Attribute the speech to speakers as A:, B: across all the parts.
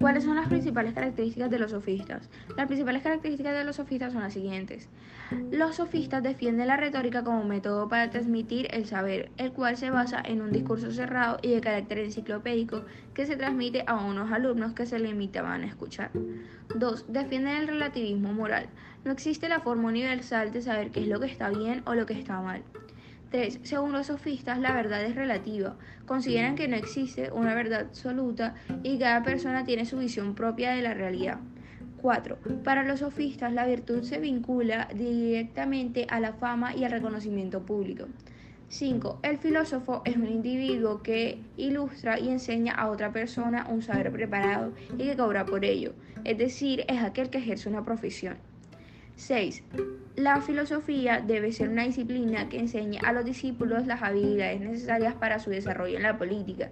A: ¿Cuáles son las principales características de los sofistas? Las principales características de los sofistas son las siguientes. Los sofistas defienden la retórica como método para transmitir el saber, el cual se basa en un discurso cerrado y de carácter enciclopédico que se transmite a unos alumnos que se limitaban a escuchar. 2. Defienden el relativismo moral. No existe la forma universal de saber qué es lo que está bien o lo que está mal. 3. Según los sofistas, la verdad es relativa. Consideran que no existe una verdad absoluta y cada persona tiene su visión propia de la realidad. 4. Para los sofistas, la virtud se vincula directamente a la fama y al reconocimiento público. 5. El filósofo es un individuo que ilustra y enseña a otra persona un saber preparado y que cobra por ello, es decir, es aquel que ejerce una profesión. 6. La filosofía debe ser una disciplina que enseñe a los discípulos las habilidades necesarias para su desarrollo en la política,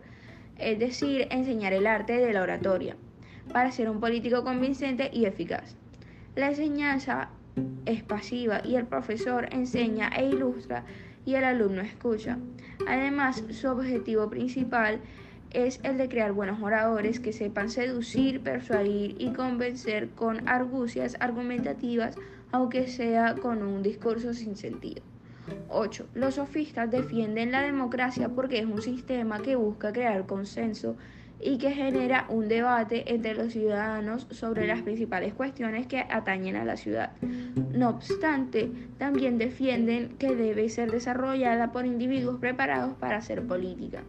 A: es decir, enseñar el arte de la oratoria, para ser un político convincente y eficaz. La enseñanza es pasiva y el profesor enseña e ilustra y el alumno escucha. Además, su objetivo principal es el de crear buenos oradores que sepan seducir, persuadir y convencer con argucias argumentativas aunque sea con un discurso sin sentido. 8. Los sofistas defienden la democracia porque es un sistema que busca crear consenso y que genera un debate entre los ciudadanos sobre las principales cuestiones que atañen a la ciudad. No obstante, también defienden que debe ser desarrollada por individuos preparados para hacer política.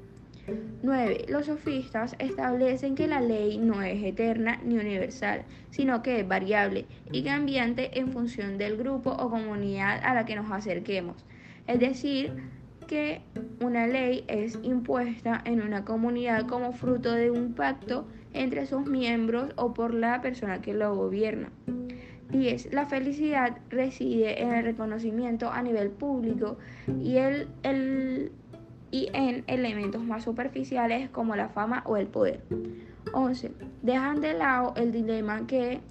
A: 9. Los sofistas establecen que la ley no es eterna ni universal, sino que es variable y cambiante en función del grupo o comunidad a la que nos acerquemos. Es decir, que una ley es impuesta en una comunidad como fruto de un pacto entre sus miembros o por la persona que lo gobierna. 10. La felicidad reside en el reconocimiento a nivel público y el, el y en elementos más superficiales como la fama o el poder. 11. Dejan de lado el dilema que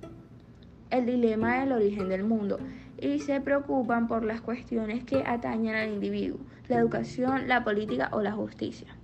A: el dilema del origen del mundo y se preocupan por las cuestiones que atañen al individuo, la educación, la política o la justicia.